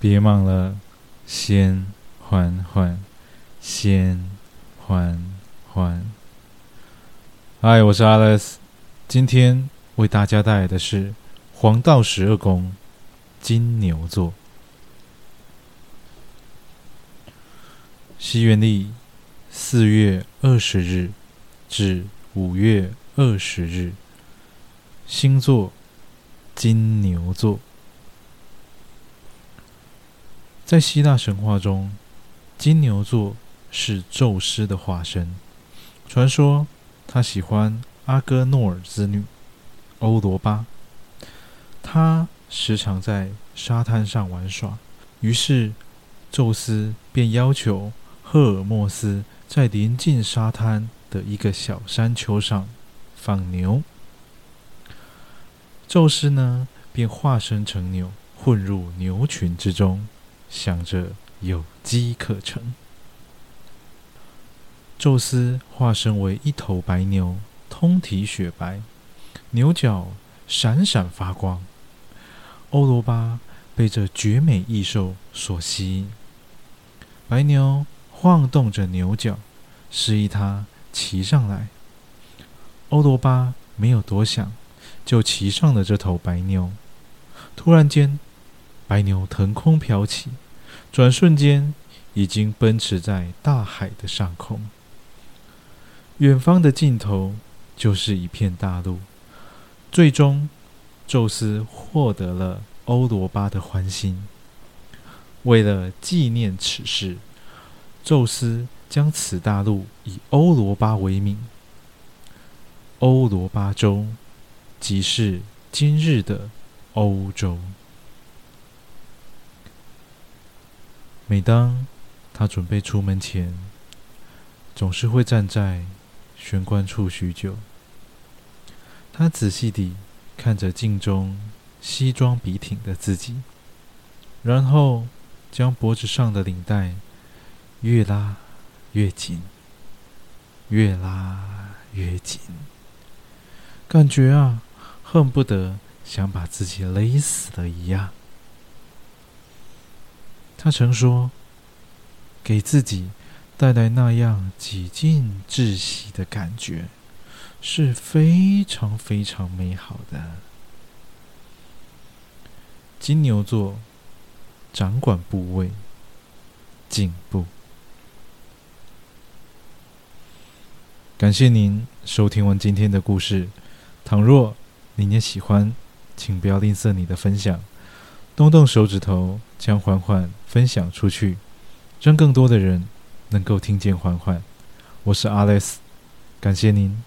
别忙了，先缓缓，先缓缓。嗨，我是 Alex，今天为大家带来的是黄道十二宫金牛座。西元历四月二十日至五月二十日，星座金牛座。在希腊神话中，金牛座是宙斯的化身，传说。他喜欢阿哥诺尔之女欧罗巴，他时常在沙滩上玩耍。于是，宙斯便要求赫尔墨斯在临近沙滩的一个小山丘上放牛。宙斯呢，便化身成牛，混入牛群之中，想着有机可乘。宙斯化身为一头白牛，通体雪白，牛角闪闪发光。欧罗巴被这绝美异兽所吸引，白牛晃动着牛角，示意他骑上来。欧罗巴没有多想，就骑上了这头白牛。突然间，白牛腾空飘起，转瞬间已经奔驰在大海的上空。远方的尽头就是一片大陆。最终，宙斯获得了欧罗巴的欢心。为了纪念此事，宙斯将此大陆以欧罗巴为名。欧罗巴洲，即是今日的欧洲。每当他准备出门前，总是会站在。玄关处许久，他仔细地看着镜中西装笔挺的自己，然后将脖子上的领带越拉越紧，越拉越紧，感觉啊，恨不得想把自己勒死了一样。他曾说：“给自己。”带来那样几近窒息的感觉，是非常非常美好的。金牛座掌管部位，颈部。感谢您收听完今天的故事。倘若您也喜欢，请不要吝啬你的分享，动动手指头，将缓缓分享出去，让更多的人。能够听见缓缓，我是 Alice，，感谢您。